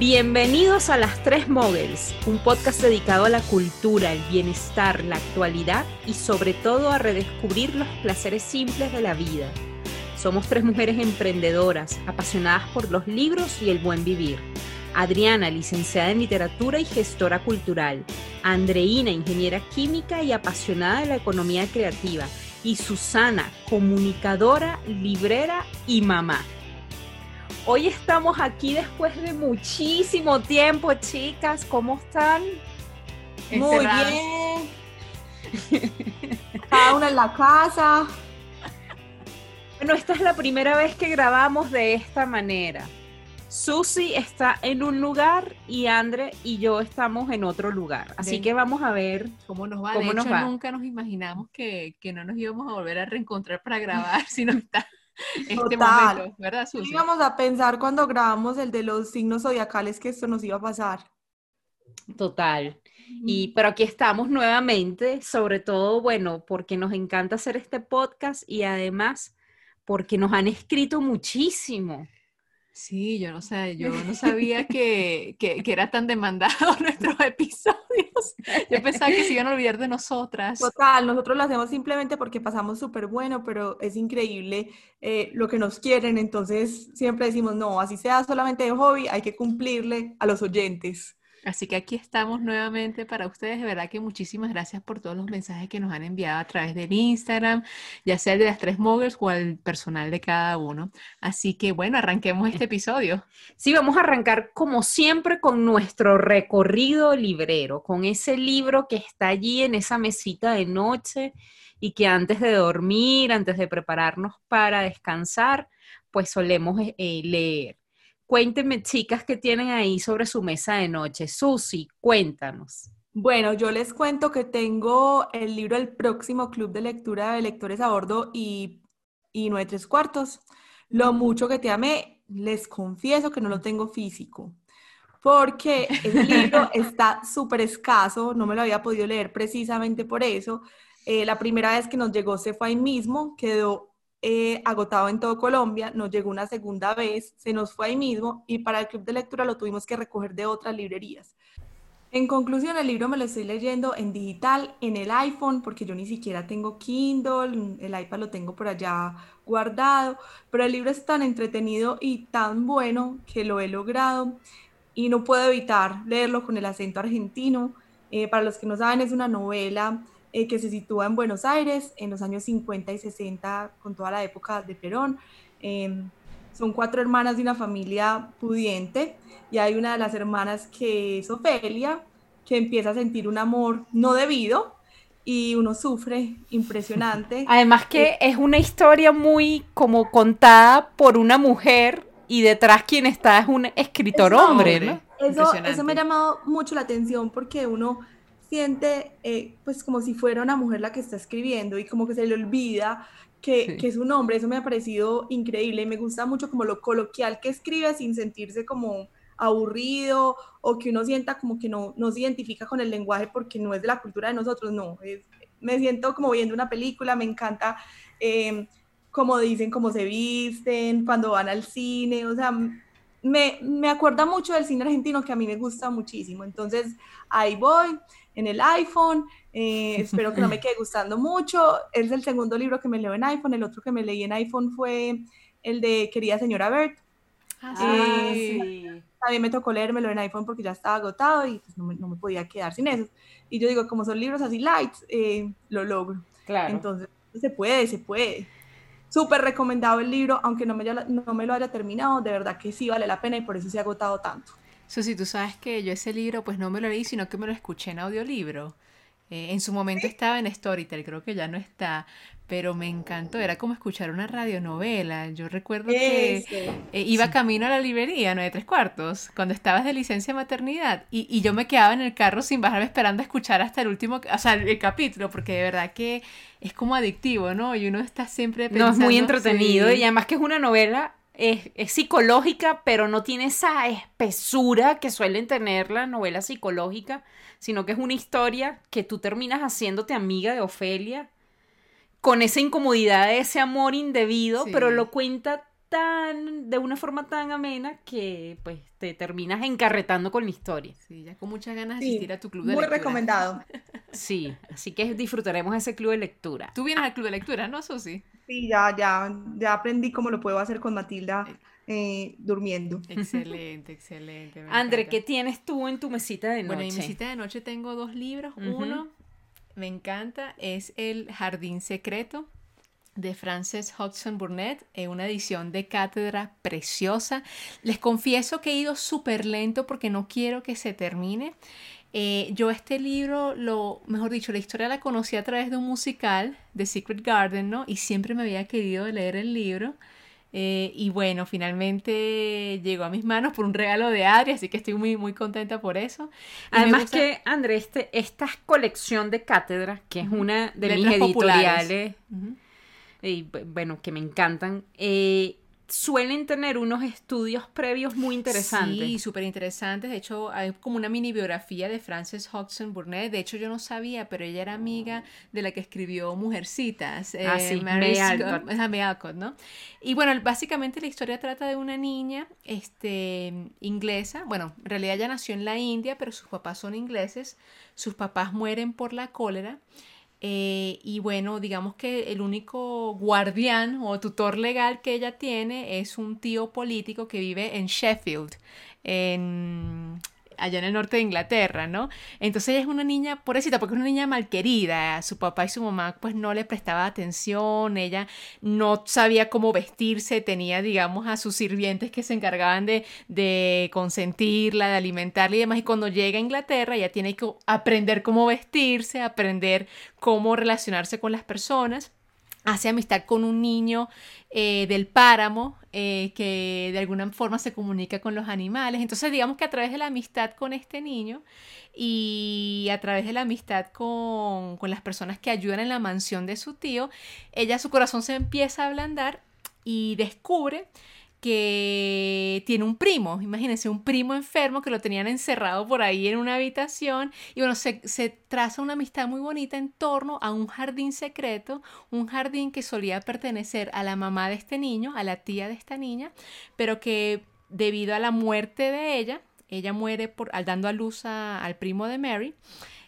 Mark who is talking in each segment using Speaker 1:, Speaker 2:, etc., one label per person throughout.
Speaker 1: Bienvenidos a Las Tres Mogels, un podcast dedicado a la cultura, el bienestar, la actualidad y sobre todo a redescubrir los placeres simples de la vida. Somos tres mujeres emprendedoras, apasionadas por los libros y el buen vivir. Adriana, licenciada en literatura y gestora cultural. Andreina, ingeniera química y apasionada de la economía creativa. Y Susana, comunicadora, librera y mamá. Hoy estamos aquí después de muchísimo tiempo, chicas. ¿Cómo están?
Speaker 2: Muy bien. Cada una en la casa.
Speaker 1: Bueno, esta es la primera vez que grabamos de esta manera. Susi está en un lugar y Andre y yo estamos en otro lugar. Así que vamos a ver
Speaker 3: cómo nos va. de hecho, nunca nos imaginamos que, que, no nos íbamos a volver a reencontrar para grabar, sino está
Speaker 2: este momento, ¿verdad, Susi? Íbamos a pensar cuando grabamos el de los signos zodiacales que esto nos iba a pasar.
Speaker 1: Total. Y pero aquí estamos nuevamente, sobre todo, bueno, porque nos encanta hacer este podcast y además porque nos han escrito muchísimo.
Speaker 3: Sí, yo no sé, yo no sabía que, que, era tan demandado nuestros episodios. Yo pensaba que se iban a olvidar de nosotras.
Speaker 2: Total, nosotros lo hacemos simplemente porque pasamos súper bueno, pero es increíble eh, lo que nos quieren, entonces siempre decimos, no, así sea solamente de hobby, hay que cumplirle a los oyentes.
Speaker 3: Así que aquí estamos nuevamente para ustedes. De verdad que muchísimas gracias por todos los mensajes que nos han enviado a través del Instagram, ya sea el de las tres moguls o el personal de cada uno. Así que bueno, arranquemos este episodio.
Speaker 1: Sí, vamos a arrancar como siempre con nuestro recorrido librero, con ese libro que está allí en esa mesita de noche y que antes de dormir, antes de prepararnos para descansar, pues solemos eh, leer. Cuéntenme, chicas, qué tienen ahí sobre su mesa de noche. Susi, cuéntanos.
Speaker 2: Bueno, yo les cuento que tengo el libro El próximo Club de Lectura de Lectores a Bordo y, y Nueve Tres Cuartos. Lo mucho que te amé, les confieso que no lo tengo físico, porque el libro está súper escaso, no me lo había podido leer precisamente por eso. Eh, la primera vez que nos llegó se fue ahí mismo, quedó eh, agotado en todo Colombia, nos llegó una segunda vez, se nos fue ahí mismo y para el club de lectura lo tuvimos que recoger de otras librerías. En conclusión, el libro me lo estoy leyendo en digital, en el iPhone, porque yo ni siquiera tengo Kindle, el iPad lo tengo por allá guardado, pero el libro es tan entretenido y tan bueno que lo he logrado y no puedo evitar leerlo con el acento argentino. Eh, para los que no saben, es una novela eh, que se sitúa en Buenos Aires en los años 50 y 60, con toda la época de Perón. Em, son cuatro hermanas de una familia pudiente y hay una de las hermanas que es Ofelia, que empieza a sentir un amor no debido y uno sufre impresionante.
Speaker 1: Además que eh, es una historia muy como contada por una mujer y detrás quien está es un escritor hombre, ¿no?
Speaker 2: Eso, eso me ha llamado mucho la atención porque uno siente eh, pues como si fuera una mujer la que está escribiendo y como que se le olvida que, que, es un hombre. Eso me ha parecido increíble y me gusta mucho como lo coloquial que escribe sin sentirse como aburrido o que uno sienta como que no, no se identifica con el lenguaje porque no es de la cultura de nosotros, no, me siento como viendo una película, me encanta eh, como dicen, cómo se visten, cuando van al cine, o sea, me, me acuerda mucho del cine argentino que a mí me gusta muchísimo, entonces ahí voy en el iPhone. Eh, espero que no me quede gustando mucho. Es el segundo libro que me leo en iPhone. El otro que me leí en iPhone fue el de Querida Señora Bert. Ah, eh, también me tocó leérmelo en iPhone porque ya estaba agotado y pues, no, me, no, me, podía quedar sin eso. Y yo digo, como son libros así light, eh, lo logro. Claro. Entonces, se puede, se puede. Súper recomendado el libro, aunque no me, no me lo haya terminado, de verdad que sí vale la pena y por eso se ha agotado tanto.
Speaker 3: Susi, tú sabes que yo ese libro pues no me lo leí, sino que me lo escuché en audiolibro. Eh, en su momento estaba en Storytel, creo que ya no está, pero me encantó, era como escuchar una radionovela. Yo recuerdo que eh, iba camino a la librería, no de tres cuartos, cuando estabas de licencia maternidad, y, y, yo me quedaba en el carro sin bajarme esperando a escuchar hasta el último, o sea, el, capítulo, porque de verdad que es como adictivo, ¿no? Y uno está siempre
Speaker 1: pensando... No, es muy entretenido, y además que es una novela es, es, psicológica, pero no tiene esa espesura que suelen tener las novelas psicológicas, sino que es una historia que tú terminas haciéndote amiga de Ofelia, con esa incomodidad de ese amor indebido, pero lo cuenta tan, de una forma tan amena que pues te terminas encarretando con la historia.
Speaker 3: Sí, ya con muchas ganas de asistir a tu club de
Speaker 2: muy
Speaker 3: lectura.
Speaker 2: Muy recomendado.
Speaker 1: Sí, así que disfrutaremos ese club de lectura.
Speaker 3: Tú vienes al club de lectura, ¿no, Susi?
Speaker 2: Sí, ya, ya, ya aprendí cómo lo puedo hacer con Matilda eh, durmiendo.
Speaker 3: Excelente, excelente.
Speaker 1: André, ¿qué tienes tú en tu mesita de noche?
Speaker 3: Bueno, en mi mesita de noche tengo dos libros. Uno, me encanta, es El Jardín Secreto de Frances Hodgson Burnett, en una edición de cátedra preciosa. Les confieso que he ido súper lento porque no quiero que se termine. Eh, yo este libro, lo mejor dicho, la historia la conocí a través de un musical de Secret Garden, ¿no? Y siempre me había querido leer el libro. Eh, y bueno, finalmente llegó a mis manos por un regalo de Adri, así que estoy muy, muy contenta por eso.
Speaker 1: Además que, André, este, esta colección de cátedra, que es una de mis editoriales, y, bueno, que me encantan, eh, suelen tener unos estudios previos muy interesantes.
Speaker 3: Sí, súper interesantes. De hecho, hay como una mini biografía de Frances Hodgson Burnett. De hecho, yo no sabía, pero ella era amiga de la que escribió Mujercitas.
Speaker 1: Ah, sí, eh, Mary Alcott.
Speaker 3: Alcott, ¿no? Y bueno, básicamente la historia trata de una niña este, inglesa. Bueno, en realidad ella nació en la India, pero sus papás son ingleses. Sus papás mueren por la cólera. Eh, y bueno, digamos que el único guardián o tutor legal que ella tiene es un tío político que vive en Sheffield, allá en el norte de Inglaterra, ¿no? Entonces ella es una niña, pobrecita, porque es una niña malquerida, su papá y su mamá pues no le prestaba atención, ella no sabía cómo vestirse, tenía digamos a sus sirvientes que se encargaban de, consentirla, de alimentarla y demás, y cuando llega a Inglaterra ella tiene que aprender cómo vestirse, aprender cómo relacionarse con las personas. Hace amistad con un niño eh, del páramo eh, que de alguna forma se comunica con los animales. Entonces digamos que a través de la amistad con este niño y a través de la amistad con, con las personas que ayudan en la mansión de su tío, ella su corazón se empieza a ablandar y descubre que tiene un primo, imagínense, un primo enfermo que lo tenían encerrado por ahí en una habitación y bueno, se, se, traza una amistad muy bonita en torno a un jardín secreto, un jardín que solía pertenecer a la mamá de este niño, a la tía de esta niña, pero que debido a la muerte de ella, ella muere por, al dando a luz al primo de Mary,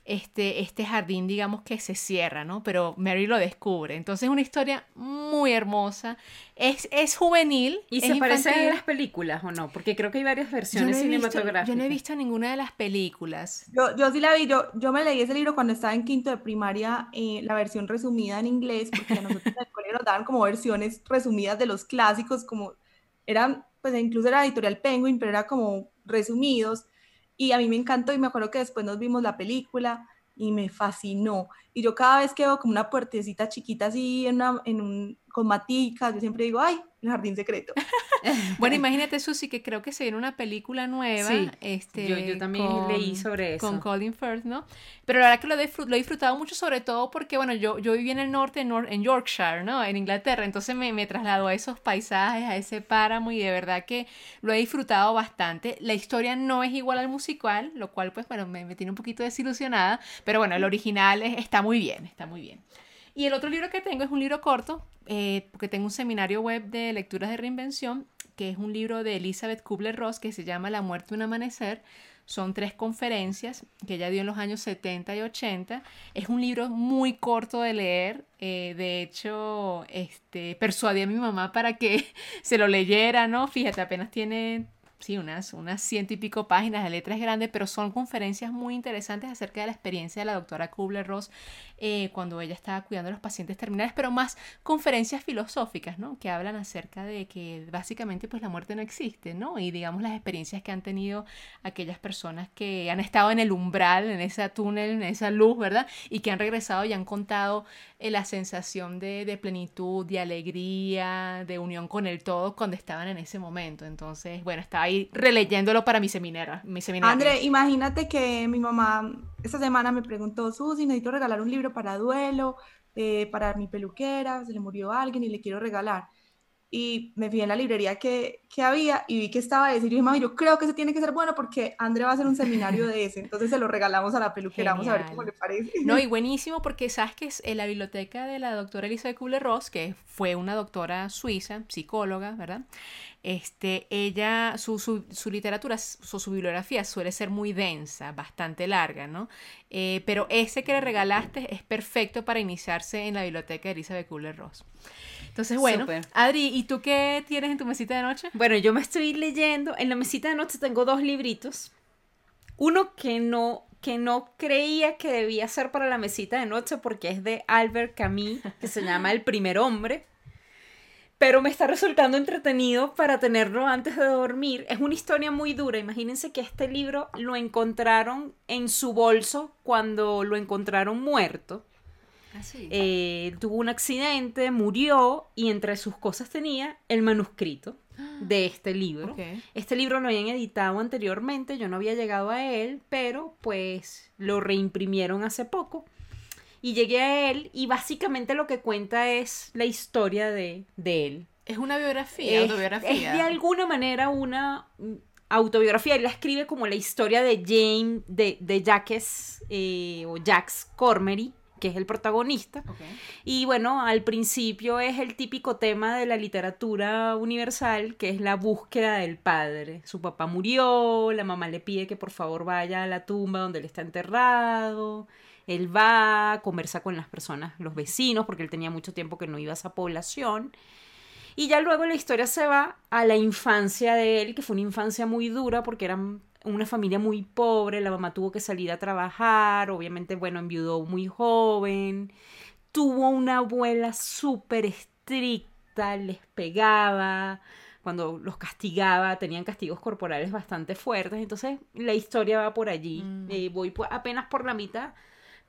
Speaker 3: este, este jardín, digamos que se cierra, ¿no? Pero Mary lo descubre. Entonces es una historia muy hermosa. Es, es juvenil.
Speaker 1: ¿Y se parece a las películas o no? Porque creo que hay varias versiones cinematográficas.
Speaker 3: yo no he visto ninguna de las películas.
Speaker 2: Yo, yo sí la vi. Yo, yo me leí ese libro cuando estaba en quinto de primaria, eh, la versión resumida en inglés, porque a nosotros en el colegio nos daban como versiones resumidas de los clásicos, como eran, pues incluso era editorial Penguin, pero era como resumidos. Y a mí me encantó y me acuerdo que después nos vimos la película y me fascinó. Y yo cada vez que veo como una puertecita chiquita así en, una, en un, con maticas, yo siempre digo, ay, el jardín secreto.
Speaker 3: bueno, imagínate, Susi, que creo que se viene una película nueva. Sí, este,
Speaker 1: yo, también leí sobre eso.
Speaker 3: Con Colin Firth, ¿no? Pero la verdad que lo, lo, he disfrutado mucho, sobre todo porque, bueno, yo, yo viví en el norte, en, en Yorkshire, ¿no? En Inglaterra, entonces me, me trasladó a esos paisajes, a ese páramo y de verdad que lo he disfrutado bastante. La historia no es igual al musical, lo cual, pues, bueno, me, me tiene un poquito desilusionada, pero bueno, el original está muy bien, está muy bien. Y el otro libro que tengo es un libro corto, eh, porque tengo un seminario web de lecturas de reinvención, que es un libro de Elizabeth Kubler-Ross que se llama La muerte de un amanecer. Son tres conferencias que ella dio en los años 70 y 80. Es un libro muy corto de leer. Eh, de hecho, este, persuadí a mi mamá para que se lo leyera, ¿no? Fíjate, apenas tiene sí, unas, unas ciento y pico páginas de letras grandes, pero son conferencias muy interesantes acerca de la experiencia de la doctora Kubler-Ross eh, cuando ella estaba cuidando a los pacientes terminales, pero más conferencias filosóficas, ¿no? Que hablan acerca de que básicamente pues la muerte no existe, ¿no? Y digamos las experiencias que han tenido aquellas personas que han estado en el umbral, en ese túnel, en esa luz, ¿verdad? Y que han regresado y han contado eh, la sensación de, de plenitud, de alegría, de unión con el todo cuando estaban en ese momento. Entonces, bueno, estaba ahí releyéndolo para mi seminario. Mi seminario.
Speaker 2: André, imagínate que mi mamá esta semana me preguntó, Susi, necesito regalar un libro para duelo, eh, para mi peluquera, se le murió alguien y le quiero regalar. y me fijé en la librería que, que había y vi que estaba ese y yo dije, mami, yo creo que ese tiene que ser bueno porque André va a hacer un seminario de ese, entonces se lo regalamos a la peluquera, vamos a ver cómo le parece.
Speaker 3: No, y buenísimo porque sabes que es en la biblioteca de la doctora Elizabeth Kubler-Ross, que fue una doctora suiza, psicóloga, ¿verdad? Este, ella, su, su, su literatura, su, su, bibliografía suele ser muy densa, bastante larga, ¿no? Eh, pero ese que le regalaste es perfecto para iniciarse en la biblioteca de Elizabeth Kubler-Ross. Entonces, bueno, Adri, ¿y tú qué tienes en tu mesita de noche?
Speaker 1: Bueno, yo me estoy leyendo, en la mesita de noche tengo dos libritos. Uno que no, que no creía que debía ser para la mesita de noche porque es de Albert Camus, que se llama El primer hombre. Pero me está resultando entretenido para tenerlo antes de dormir. Es una historia muy dura. Imagínense que este libro lo encontraron en su bolso cuando lo encontraron muerto.
Speaker 3: Ah,
Speaker 1: eh, tuvo un accidente, murió y entre sus cosas tenía el manuscrito de este libro. Este libro lo habían editado anteriormente, yo no había llegado a él, pero pues lo reimprimieron hace poco. Y llegué a él y básicamente lo que cuenta es la historia de, él.
Speaker 3: Es una biografía, es, autobiografía.
Speaker 1: Es de alguna manera una autobiografía. Él la escribe como la historia de James, de, de Jacques eh, o Jacques Cormery que es el protagonista. Y bueno, al principio es el típico tema de la literatura universal, que es la búsqueda del padre. Su papá murió, la mamá le pide que por favor vaya a la tumba donde él está enterrado. Él va, conversa con las personas, los vecinos, porque él tenía mucho tiempo que no iba a esa población. Y ya luego la historia se va a la infancia de él, que fue una infancia muy dura porque eran una familia muy pobre, la mamá tuvo que salir a trabajar, obviamente, bueno, enviudó muy joven, tuvo una abuela súper estricta, les pegaba, cuando los castigaba, tenían castigos corporales bastante fuertes, entonces la historia va por allí, mm. eh, voy apenas por la mitad,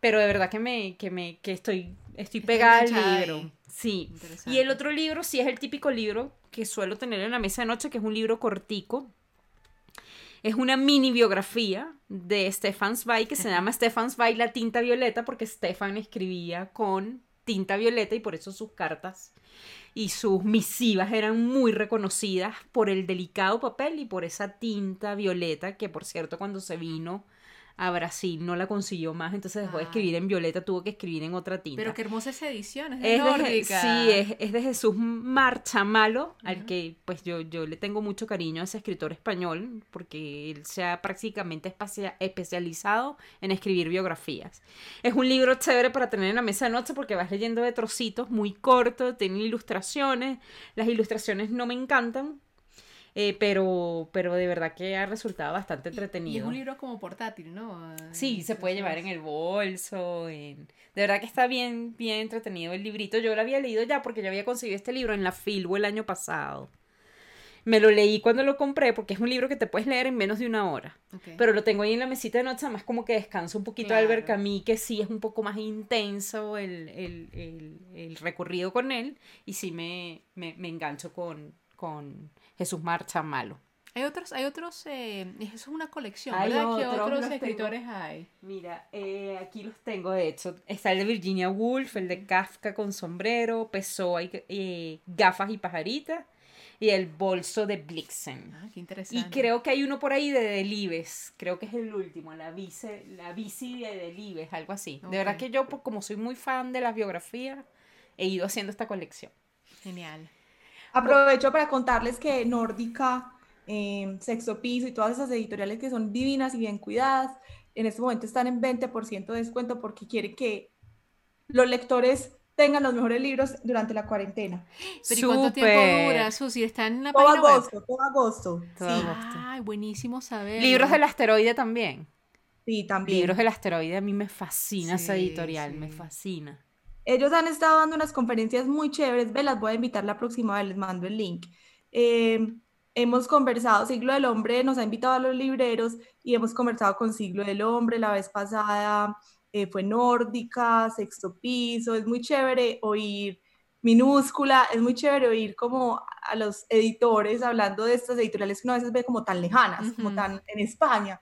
Speaker 1: pero de verdad que me, que me, que estoy, estoy pegada al libro. Sí. Y el otro libro sí es el típico libro que suelo tener en la mesa de noche, que es un libro cortico, es una mini biografía de Stefan Zweig que se llama Stefan Zweig la tinta violeta porque Stefan escribía con tinta violeta y por eso sus cartas y sus misivas eran muy reconocidas por el delicado papel y por esa tinta violeta que por cierto cuando se vino a Brasil no la consiguió más, entonces dejó de escribir en violeta, tuvo que escribir en otra tinta.
Speaker 3: Pero qué hermosa esa edición, es
Speaker 1: de, sí, es, es, de Jesús Marchamalo, al que pues yo, yo le tengo mucho cariño a ese escritor español, porque él se ha prácticamente especializado en escribir biografías. Es un libro chévere para tener en la mesa de noche porque vas leyendo de trocitos muy cortos, tiene ilustraciones, las ilustraciones no me encantan, eh, pero, pero de verdad que ha resultado bastante entretenido.
Speaker 3: Y, es un libro como portátil, ¿no?
Speaker 1: Sí, se puede llevar en el bolso. En... De verdad que está bien, bien entretenido el librito. Yo lo había leído ya porque yo había conseguido este libro en la Filbo el año pasado. Me lo leí cuando lo compré porque es un libro que te puedes leer en menos de una hora. Pero lo tengo ahí en la mesita de noche, además como que descanso un poquito al ver Camus, que sí es un poco más intenso el, el, el, el recorrido con él. Y sí me, me, me engancho con, con Jesús Marcha Malo.
Speaker 3: Hay otros, hay otros, eh, eso es una colección, ¿verdad? ¿Qué otros escritores hay?
Speaker 1: Mira, eh, aquí los tengo, de hecho, está el de Virginia Woolf, el de Kafka con sombrero, Pessoa y eh, gafas y pajaritas, y el bolso de Blixen.
Speaker 3: Ah, qué interesante.
Speaker 1: Y creo que hay uno por ahí de Delibes, creo que es el último, la bici, la bici de Delibes, algo así. De verdad que yo, como soy muy fan de las biografías, he ido haciendo esta colección.
Speaker 3: Genial.
Speaker 2: Aprovecho para contarles que Nórdica, eh, Sexo Piso y todas esas editoriales que son divinas y bien cuidadas, en este momento están en 20% de descuento porque quiere que los lectores tengan los mejores libros durante la cuarentena.
Speaker 3: ¿Pero y cuánto tiempo dura, Susi? ¿Está en la
Speaker 2: todo agosto, Todo agosto,
Speaker 3: todo agosto. Ay, buenísimo saber.
Speaker 1: Libros del asteroide también.
Speaker 2: Sí, también.
Speaker 1: Libros del asteroide, a mí me fascina esa editorial, me fascina.
Speaker 2: Ellos han estado dando unas conferencias muy chéveres, ve, las voy a invitar la próxima vez, les mando el link. Eh, hemos conversado, Siglo del Hombre nos ha invitado a los libreros y hemos conversado con Siglo del Hombre, la vez pasada eh, fue Nórdica, Sexto Piso, es muy chévere oír minúscula, es muy chévere oír como a los editores hablando de estas editoriales que uno a veces ve como tan lejanas, como tan en España.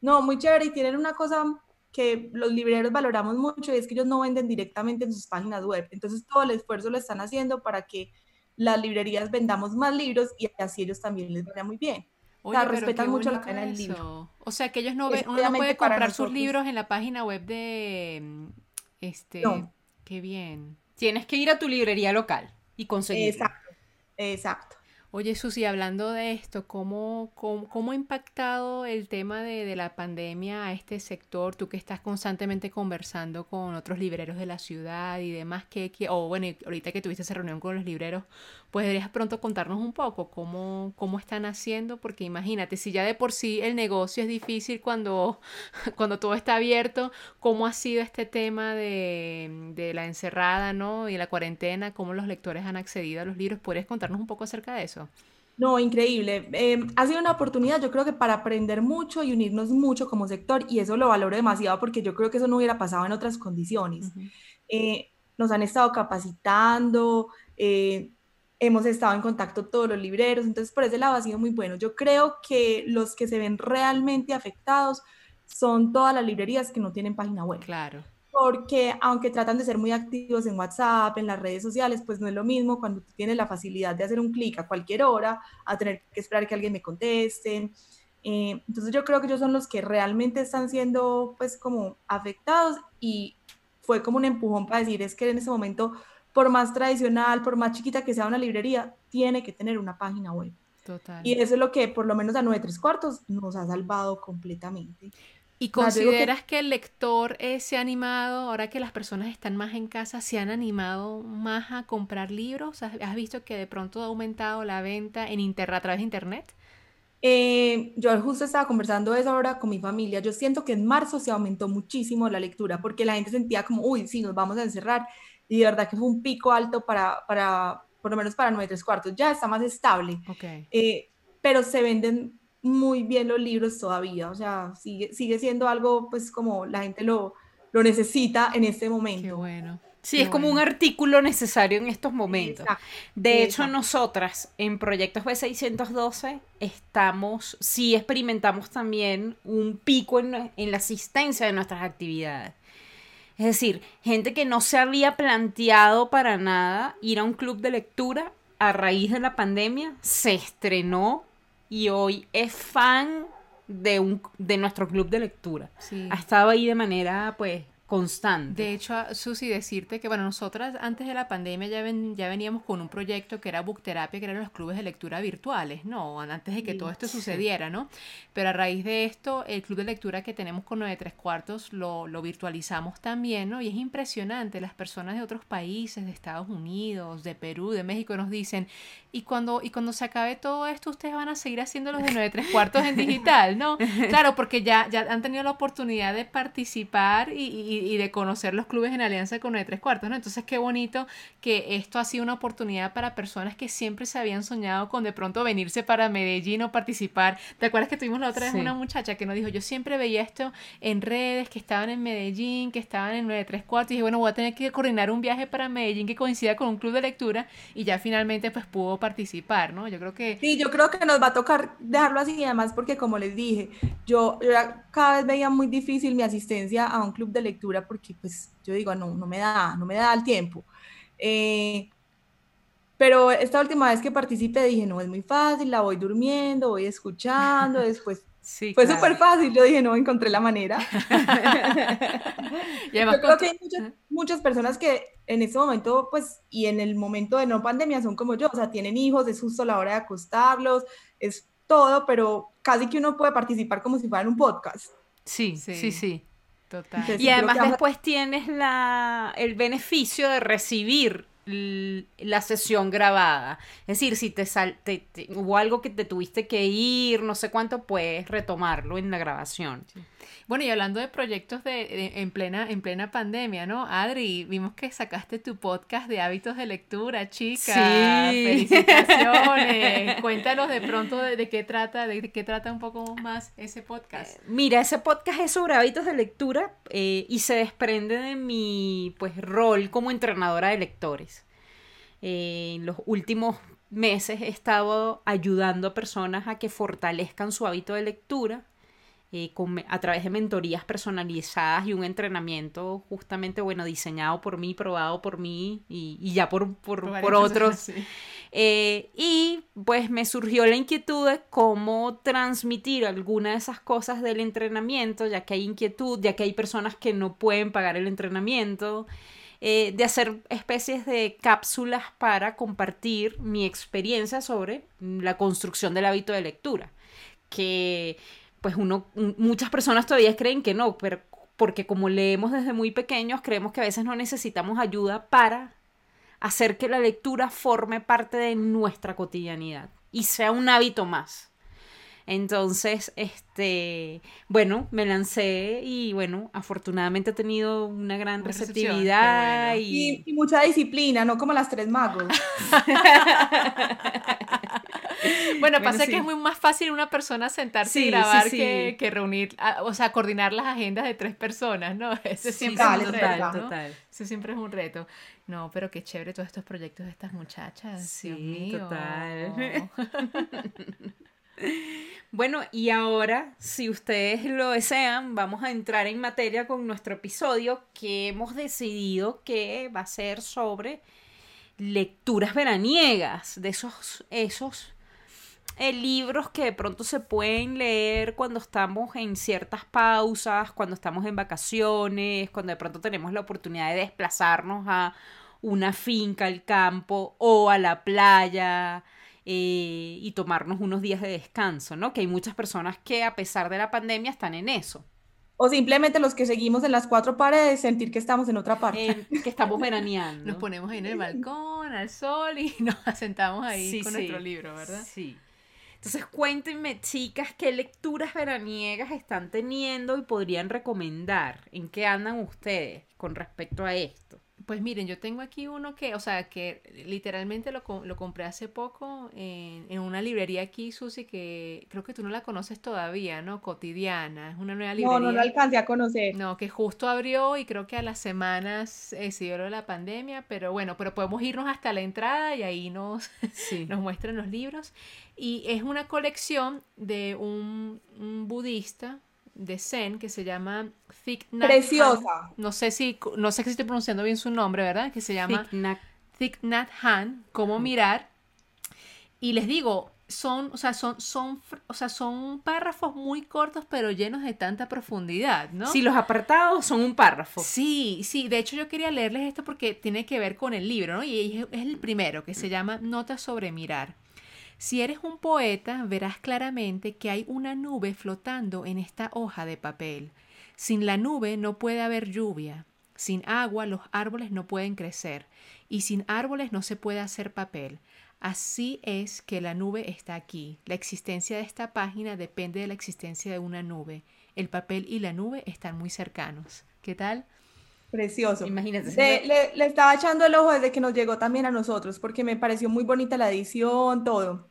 Speaker 2: No, muy chévere y tienen una cosa que los libreros valoramos mucho y es que ellos no venden directamente en sus páginas web. Entonces todo el esfuerzo lo están haciendo para que las librerías vendamos más libros y así ellos también les vaya muy bien. o sea, respetan mucho la pena del libro.
Speaker 3: O sea, que ellos no ven, uno no puede comprar sus libros en la página web de este, qué bien.
Speaker 1: Tienes que ir a tu librería local y conseguirlo.
Speaker 2: Exacto. Exacto.
Speaker 3: Oye, Susi, hablando de esto, ¿cómo, cómo, ha impactado el tema de, la pandemia a este sector? Tú que estás constantemente conversando con otros libreros de la ciudad y demás, que, o bueno, ahorita que tuviste esa reunión con los libreros, pues deberías pronto contarnos un poco cómo, cómo están haciendo, porque imagínate, si ya de por sí el negocio es difícil cuando, cuando todo está abierto, ¿cómo ha sido este tema de, de la encerrada, ¿no? Y la cuarentena, cómo los lectores han accedido a los libros. ¿Podrías contarnos un poco acerca de eso?
Speaker 2: No, increíble. Em, ha sido una oportunidad, yo creo que para aprender mucho y unirnos mucho como sector, y eso lo valoro demasiado porque yo creo que eso no hubiera pasado en otras condiciones. Eh, nos han estado capacitando, eh, hemos estado en contacto todos los libreros, entonces por ese lado ha sido muy bueno. Yo creo que los que se ven realmente afectados son todas las librerías que no tienen página web.
Speaker 3: Claro
Speaker 2: porque aunque tratan de ser muy activos en WhatsApp, en las redes sociales, pues no es lo mismo cuando tú tienes la facilidad de hacer un clic a cualquier hora, a tener que esperar que alguien me conteste. Eh, entonces yo creo que ellos son los que realmente están siendo pues como afectados y fue como un empujón para decir es que en ese momento, por más tradicional, por más chiquita que sea una librería, tiene que tener una página web.
Speaker 3: Total.
Speaker 2: Y eso es lo que por lo menos a nueve tres cuartos nos ha salvado completamente.
Speaker 3: ¿Y consideras que... el lector eh, se ha animado, ahora que las personas están más en casa, se han animado más a comprar libros? ¿Has visto que de pronto ha aumentado la venta en inter a través de Internet?
Speaker 2: Eh, yo justo estaba conversando eso ahora con mi familia. Yo siento que en marzo se aumentó muchísimo la lectura porque la gente sentía como, uy, sí, nos vamos a encerrar. Y de verdad que fue un pico alto para, para por lo menos para nueve tres cuartos. Ya está más estable.
Speaker 3: Okay.
Speaker 2: Eh, pero se venden muy bien los libros todavía, o sea, sigue, sigue siendo algo pues como la gente lo, lo necesita en este momento.
Speaker 3: Qué bueno.
Speaker 1: Sí, es como un artículo necesario en estos momentos. de hecho, nosotras en Proyectos B612 estamos, sí experimentamos también un pico en, en la asistencia de nuestras actividades. Es decir, gente que no se había planteado para nada ir a un club de lectura a raíz de la pandemia, se estrenó y hoy es fan de, un, de nuestro club de lectura. Ha estado ahí de manera, pues, constante.
Speaker 3: De hecho, Susi, decirte que, bueno, nosotras antes de la pandemia ya, ven, ya veníamos con un proyecto que era Bookterapia, que eran los clubes de lectura virtuales, ¿no? Antes de que todo esto sucediera, ¿no? Pero a raíz de esto, el club de lectura que tenemos con 9 tres cuartos lo, lo virtualizamos también, ¿no? Y es impresionante, las personas de otros países, de Estados Unidos, de Perú, de México, nos dicen, y cuando, y cuando se acabe todo esto, ustedes van a seguir haciendo los de 9 tres cuartos en digital, ¿no? Claro, porque ya, ya han tenido la oportunidad de participar y y, de conocer los clubes en alianza con el tres cuartos, ¿no? Entonces qué bonito que esto ha sido una oportunidad para personas que siempre se habían soñado con de pronto venirse para Medellín o participar. ¿Te acuerdas que tuvimos la otra vez una muchacha que nos dijo, yo siempre veía esto en redes, que estaban en Medellín, que estaban en 934 y dije, bueno, voy a tener que coordinar un viaje para Medellín que coincida con un club de lectura y ya finalmente pues pudo participar, ¿no? Yo creo que...
Speaker 2: Sí, yo creo que nos va a tocar dejarlo así y además porque como les dije, yo, yo cada vez veía muy difícil mi asistencia a un club de lectura porque pues yo digo, no, no me da, no me da el tiempo. Eh, pero esta última vez que participé dije, no, es muy fácil, la voy durmiendo, voy escuchando, después Sí, fue súper fácil, yo dije, no, encontré la manera. y yo creo que hay muchas, muchas, personas que en este momento, pues, y en el momento de no pandemia son como yo, o sea, tienen hijos, es justo la hora de acostarlos, es todo, pero casi que uno puede participar como si fuera en un podcast.
Speaker 1: Sí, sí, sí. sí. Y además después tienes la, el beneficio de recibir la sesión grabada. Es decir, si te, sal, hubo algo que te tuviste que ir, no sé cuánto, puedes retomarlo en la grabación.
Speaker 3: Bueno, y hablando de proyectos de, en, plena, en plena pandemia, ¿no? Adri, vimos que sacaste tu podcast de hábitos de lectura, chica. Sí. Felicitaciones. Cuéntanos de pronto de, qué trata, de, qué trata un poco más ese podcast.
Speaker 1: Eh, mira, ese podcast es sobre hábitos de lectura eh, y se desprende de mi pues rol como entrenadora de lectores. Eh, en los últimos meses he estado ayudando a personas a que fortalezcan su hábito de lectura eh, a través de mentorías personalizadas y un entrenamiento justamente, bueno, diseñado por mí, probado por mí y, ya por, por, otros. Eh, y pues me surgió la inquietud de cómo transmitir alguna de esas cosas del entrenamiento, ya que hay inquietud, ya que hay personas que no pueden pagar el entrenamiento, eh, de hacer especies de cápsulas para compartir mi experiencia sobre la construcción del hábito de lectura. Que pues uno, muchas personas todavía creen que no, pero porque como leemos desde muy pequeños, creemos que a veces no necesitamos ayuda para hacer que la lectura forme parte de nuestra cotidianidad y sea un hábito más. Entonces, este, bueno, me lancé y bueno, afortunadamente he tenido una gran receptividad
Speaker 2: y... y... mucha disciplina, no como las tres magos.
Speaker 3: bueno, pasa que es muy más fácil una persona sentarse y grabar Que, que, reunir, o sea, coordinar las agendas de tres personas, ¿no? Ese siempre es un reto, total. Ese siempre es un reto. No, pero qué chévere todos estos proyectos de estas muchachas. Sí, total.
Speaker 1: Bueno, y ahora, si ustedes lo desean, vamos a entrar en materia con nuestro episodio que hemos decidido que va a ser sobre lecturas veraniegas, de esos, esos eh, libros que de pronto se pueden leer cuando estamos en ciertas pausas, cuando estamos en vacaciones, cuando de pronto tenemos la oportunidad de desplazarnos a una finca, al campo o a la playa eh, y tomarnos unos días de descanso, ¿no? Que hay muchas personas que a pesar de la pandemia están en eso.
Speaker 2: O simplemente los que seguimos en las cuatro paredes, sentir que estamos en otra parte.
Speaker 1: que estamos veraneando.
Speaker 3: Nos ponemos ahí en el balcón, al sol y nos asentamos ahí con nuestro libro, ¿verdad?
Speaker 1: Sí. Entonces cuéntenme, chicas, qué lecturas veraniegas están teniendo y podrían recomendar. ¿En qué andan ustedes con respecto a esto?
Speaker 3: Pues miren, yo tengo aquí uno que, o sea, que literalmente lo, lo compré hace poco en, en, una librería aquí, Susi, que creo que tú no la conoces todavía, ¿no? Cotidiana, es una nueva librería.
Speaker 2: No, no la alcancé a conocer.
Speaker 3: No, que justo abrió y creo que a las semanas eh, se dio la pandemia, pero bueno, pero podemos irnos hasta la entrada y ahí nos, nos muestran los libros. Y es una colección de un, un budista, de Zen que se llama Thich Nhat
Speaker 2: Preciosa.
Speaker 3: No sé si no sé si estoy pronunciando bien su nombre, ¿verdad? Que se llama Thich Nhat, Han, cómo mirar. Y les digo, son, o sea, son, son, o sea, son párrafos muy cortos, pero llenos de tanta profundidad, ¿no?
Speaker 1: Sí, los apartados son un párrafo.
Speaker 3: Sí, sí. De hecho, yo quería leerles esto porque tiene que ver con el libro, ¿no? Y es el primero, que se llama Notas sobre mirar. Si eres un poeta, verás claramente que hay una nube flotando en esta hoja de papel. Sin la nube no puede haber lluvia. Sin agua los árboles no pueden crecer. Y sin árboles no se puede hacer papel. Así es que la nube está aquí. La existencia de esta página depende de la existencia de una nube. El papel y la nube están muy cercanos. ¿Qué tal?
Speaker 2: Precioso. Imagínate. Le, le, estaba echando el ojo desde que nos llegó también a nosotros, porque me pareció muy bonita la edición, todo.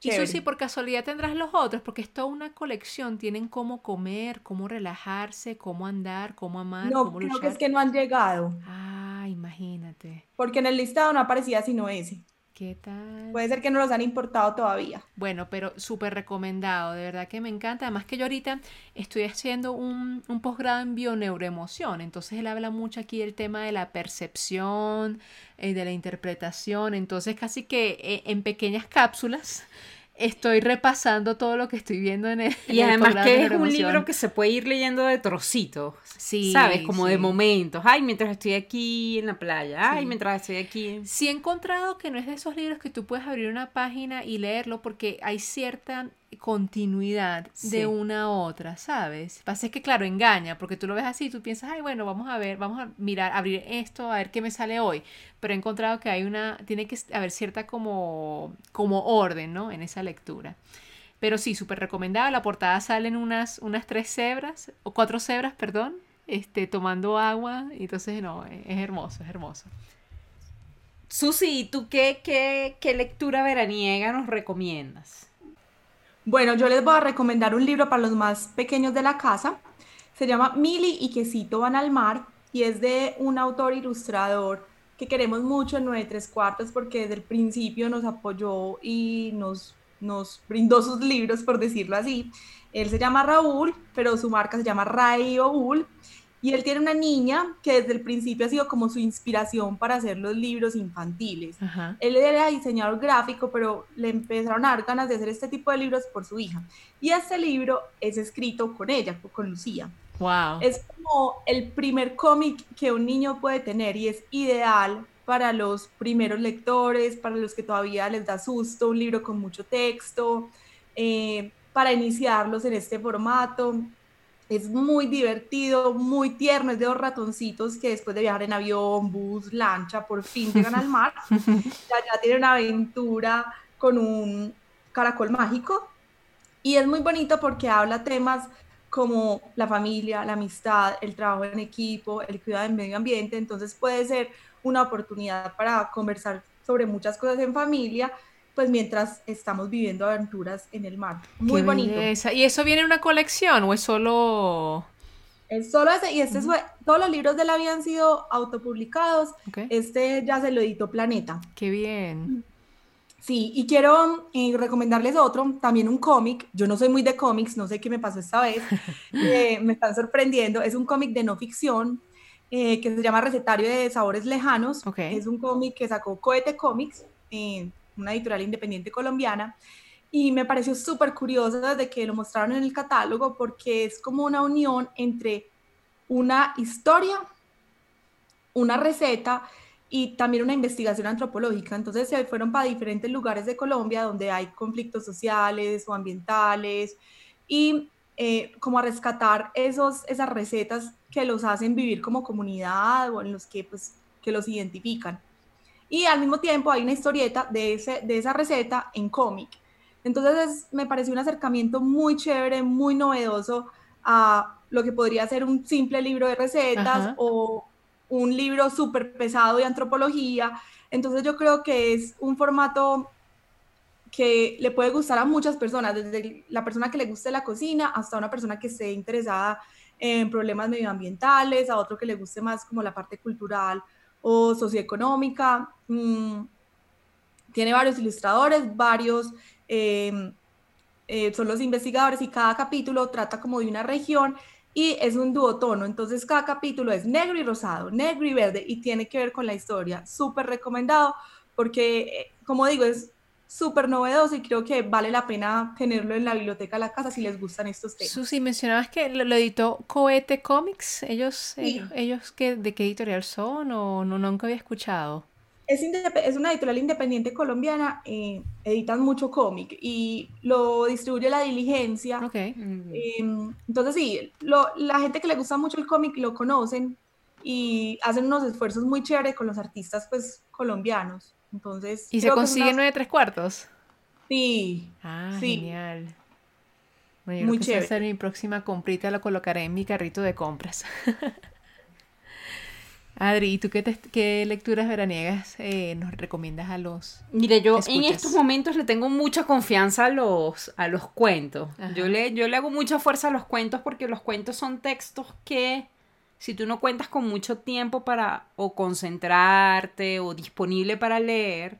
Speaker 3: Y Susi, por casualidad tendrás los otros, porque es toda una colección. Tienen cómo comer, cómo relajarse, cómo andar, cómo amar,
Speaker 2: no,
Speaker 3: cómo
Speaker 2: creo que es que no han llegado.
Speaker 3: Ah, imagínate.
Speaker 2: Porque en el listado no aparecía sino ese.
Speaker 3: ¿Qué tal?
Speaker 2: Puede ser que no los han importado todavía.
Speaker 3: Bueno, pero súper recomendado, de verdad que me encanta. Además que yo ahorita estoy haciendo un, un posgrado en bioneuroemoción, entonces él habla mucho aquí del tema de la percepción, eh, de la interpretación, entonces casi que eh, en pequeñas cápsulas estoy repasando todo lo que estoy viendo en el
Speaker 1: Y además que es un libro que se puede ir leyendo de trocitos. Sí. ¿Sabes? Como de momentos. Ay, mientras estoy aquí en la playa. Ay, mientras estoy aquí.
Speaker 3: Sí he encontrado que no es de esos libros que tú puedes abrir una página y leerlo porque hay cierta continuidad de una a otra, ¿sabes? Pasa es que, claro, engaña, porque tú lo ves así, tú piensas, ay, bueno, vamos a ver, vamos a mirar, abrir esto, a ver qué me sale hoy. Pero he encontrado que hay una, tiene que haber cierta como, como orden, ¿no? En esa lectura. Pero sí, súper recomendada. La portada salen unas, unas tres cebras, o cuatro cebras, perdón, este, tomando agua. Y entonces, no, es, es hermoso, es hermoso.
Speaker 1: Susi, ¿tú qué, qué, qué lectura veraniega nos recomiendas?
Speaker 2: Bueno, yo les voy a recomendar un libro para los más pequeños de la casa. Se llama Mili y Quesito van al mar y es de un autor ilustrador que queremos mucho en Nueve Tres Cuartos porque desde el principio nos apoyó y nos, nos brindó sus libros, por decirlo así. Él se llama Raúl, pero su marca se llama Ray Oul Y él tiene una niña que desde el principio ha sido como su inspiración para hacer los libros infantiles. Él era diseñador gráfico, pero le empezaron a dar ganas de hacer este tipo de libros por su hija. Y este libro es escrito con ella, con Lucía.
Speaker 3: Wow.
Speaker 2: Es como el primer cómic que un niño puede tener y es ideal para los primeros lectores, para los que todavía les da susto, un libro con mucho texto, eh, para iniciarlos en este formato. Es muy divertido, muy tierno, es de dos ratoncitos que después de viajar en avión, bus, lancha, por fin llegan al mar. Ya, ya tienen una aventura con un caracol mágico. Y es muy bonito porque habla temas como la familia, la amistad, el trabajo en equipo, el cuidado del medio ambiente. Entonces puede ser una oportunidad para conversar sobre muchas cosas en familia pues mientras estamos viviendo aventuras en el mar. Muy bonito.
Speaker 3: ¿Y eso viene en una colección o es solo...?
Speaker 2: Es solo ese, y este fue, todos los libros de él habían sido autopublicados, este ya se lo editó Planeta.
Speaker 3: Qué bien.
Speaker 2: Sí, y quiero eh, recomendarles otro, también un cómic, yo no soy muy de cómics, no sé qué me pasó esta vez, eh, me están sorprendiendo, es un cómic de no ficción, eh, que se llama Recetario de Sabores Lejanos, es un cómic que sacó Cohete Comics, una editorial independiente colombiana, y me pareció súper curioso desde que lo mostraron en el catálogo porque es como una unión entre una historia, una receta y también una investigación antropológica. Entonces se fueron para diferentes lugares de Colombia donde hay conflictos sociales o ambientales y eh, como a rescatar esos, esas recetas que los hacen vivir como comunidad o en los que, pues, que los identifican y al mismo tiempo hay una historieta de, ese, de esa receta en cómic. Entonces me pareció un acercamiento muy chévere, muy novedoso a lo que podría ser un simple libro de recetas o un libro súper pesado de antropología. Entonces yo creo que es un formato que le puede gustar a muchas personas, desde la persona que le guste la cocina hasta una persona que esté interesada en problemas medioambientales, a otro que le guste más como la parte cultural o socioeconómica. Mm, tiene varios ilustradores, varios em, eh, son los investigadores y cada capítulo trata como de una región y es un duotono, entonces cada capítulo es negro y rosado, negro y verde y tiene que ver con la historia. Súper recomendado porque, eh, como digo, es súper novedoso y creo que vale la pena tenerlo en la biblioteca de la casa si les gustan estos temas.
Speaker 3: Susi, mencionabas que lo, editó Cohete Comics. ¿Ellos, ellos, qué, de qué editorial son o no, nunca había escuchado?
Speaker 2: Es, es una editorial independiente colombiana, eh, editan mucho cómic y lo distribuye La Diligencia.
Speaker 3: Okay.
Speaker 2: Em, entonces sí, lo, la gente que le gusta mucho el cómic lo conocen y hacen unos esfuerzos muy chéveres con los artistas pues colombianos. Entonces.
Speaker 3: ¿Y se consigue nueve tres cuartos?
Speaker 2: Sí.
Speaker 3: Ah, genial. Bueno, Muy chévere. Esa mi próxima comprita, la colocaré en mi carrito de compras. Adri, ¿y tú qué, qué lecturas veraniegas eh, nos recomiendas a los
Speaker 1: Mire, yo en estos momentos le tengo mucha confianza a los, a los cuentos. Yo le, yo le hago mucha fuerza a los cuentos porque los cuentos son textos que si tú no cuentas con mucho tiempo para o concentrarte o disponible para leer,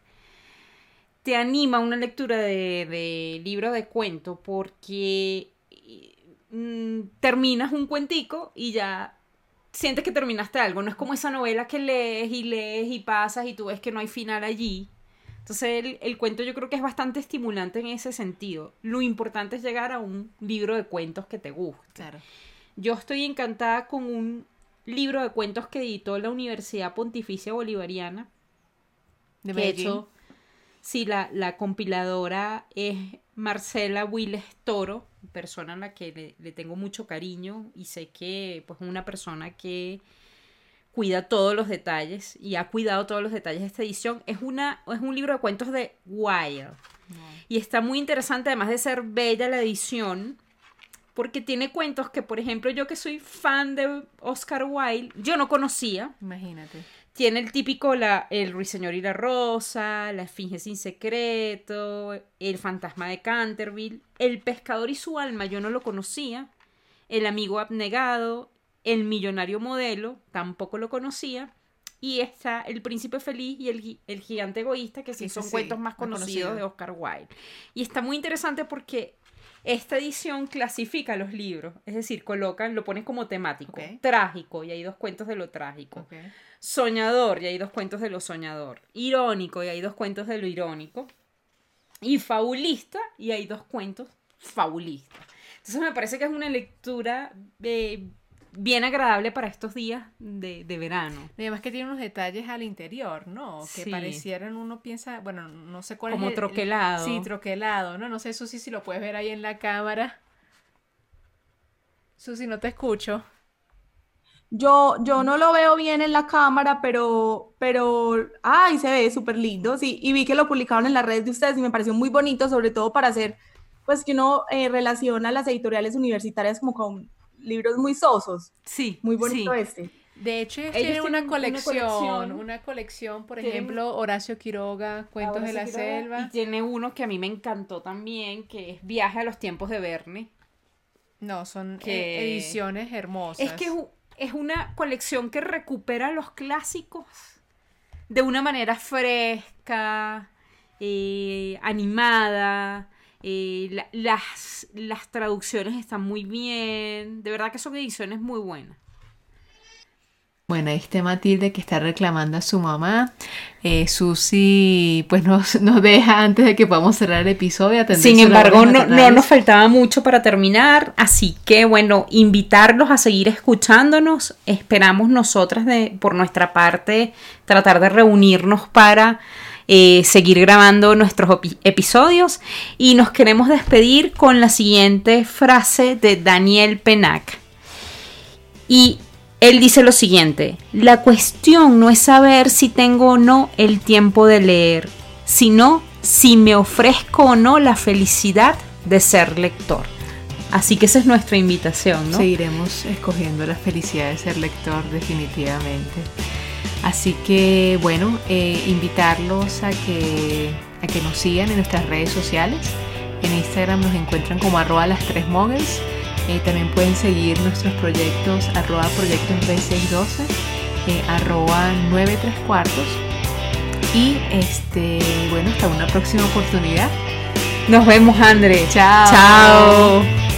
Speaker 1: te anima una lectura de, libro de cuento porque mm, terminas un cuentico y ya sientes que terminaste algo. No es como esa novela que lees y lees y pasas y tú ves que no hay final allí. Entonces el, el, cuento yo creo que es bastante estimulante en ese sentido. Lo importante es llegar a un libro de cuentos que te guste.
Speaker 3: Claro.
Speaker 1: Yo estoy encantada con un libro de cuentos que editó la Universidad Pontificia Bolivariana.
Speaker 3: De hecho,
Speaker 1: sí, la, la, compiladora es Marcela Willes Toro, persona a la que le, tengo mucho cariño y sé que pues una persona que cuida todos los detalles y ha cuidado todos los detalles de esta edición. Es, una, es un libro de cuentos de Wild. Y está muy interesante, además de ser bella la edición, porque tiene cuentos que, por ejemplo, yo que soy fan de Oscar Wilde, yo no conocía.
Speaker 3: Imagínate.
Speaker 1: Tiene el típico la, El Ruiseñor y la Rosa, La Esfinge sin secreto, El Fantasma de Canterville, El Pescador y su alma, yo no lo conocía. El Amigo Abnegado, El Millonario Modelo, tampoco lo conocía. Y está El Príncipe Feliz y El, el Gigante Egoísta, que sí, son cuentos más conocidos de Oscar Wilde. Y está muy interesante porque esta edición clasifica los libros, es decir, colocan, lo ponen como temático, trágico, y hay dos cuentos de lo trágico, soñador, y hay dos cuentos de lo soñador, irónico, y hay dos cuentos de lo irónico, y fabulista, y hay dos cuentos fabulistas. Entonces me parece que es una lectura eh, bien agradable para estos días de, de verano.
Speaker 3: Y además que tiene unos detalles al interior, ¿no? Que
Speaker 1: Sí.
Speaker 3: parecieran, uno piensa, bueno, no sé cuál
Speaker 1: Como
Speaker 3: es. el- el-
Speaker 1: troquelado.
Speaker 3: Sí, troquelado, ¿no? No sé, Susi, si lo puedes ver ahí en la cámara. Susi, no te escucho.
Speaker 2: Yo, yo no lo veo bien en la cámara, pero, pero, ay, se ve súper lindo, sí, y vi que lo publicaron en las redes de ustedes y me pareció muy bonito, sobre todo para hacer, pues que uno eh, relaciona las editoriales universitarias como con libros muy sosos,
Speaker 1: Sí,
Speaker 2: muy bonito
Speaker 1: sí.
Speaker 2: este.
Speaker 3: De hecho, ellos, tienen una colección, una colección, por
Speaker 1: Tienen-
Speaker 3: ejemplo, Horacio Quiroga, Cuentos de la
Speaker 1: quiero ver.
Speaker 3: Selva.
Speaker 1: Y tiene uno que a mí me encantó también, que es Viaje a los tiempos de Verne.
Speaker 3: No, son eh,
Speaker 1: que-
Speaker 3: ediciones hermosas.
Speaker 1: Es que es una colección que recupera los clásicos de una manera fresca, eh, animada. Eh, la- las, las traducciones están muy bien. De verdad que son ediciones muy buenas.
Speaker 3: Bueno, ahí está Matilde que está reclamando a su mamá. Eh, Susi, pues nos, nos deja antes de que podamos cerrar el episodio.
Speaker 1: Sin embargo, no, no nos faltaba mucho para terminar, así que bueno, invitarlos a seguir escuchándonos. Esperamos nosotras de, por nuestra parte tratar de reunirnos para eh, seguir grabando nuestros episodios y nos queremos despedir con la siguiente frase de Daniel Penac. Y él dice lo siguiente, la cuestión no es saber si tengo o no el tiempo de leer, sino si me ofrezco o no la felicidad de ser lector. Así que esa es nuestra invitación, ¿no?
Speaker 3: Seguiremos escogiendo la felicidad de ser lector definitivamente. Así que bueno, eh, invitarlos a que, a que nos sigan en nuestras redes sociales. En Instagram nos encuentran como arroba las tres mogels. Eh, también pueden seguir nuestros proyectos arroba proyectos B612, eh, arroba 9 tres cuartos. Y este, bueno, hasta una próxima oportunidad.
Speaker 1: Nos vemos, André.
Speaker 3: Chao.
Speaker 1: Chao.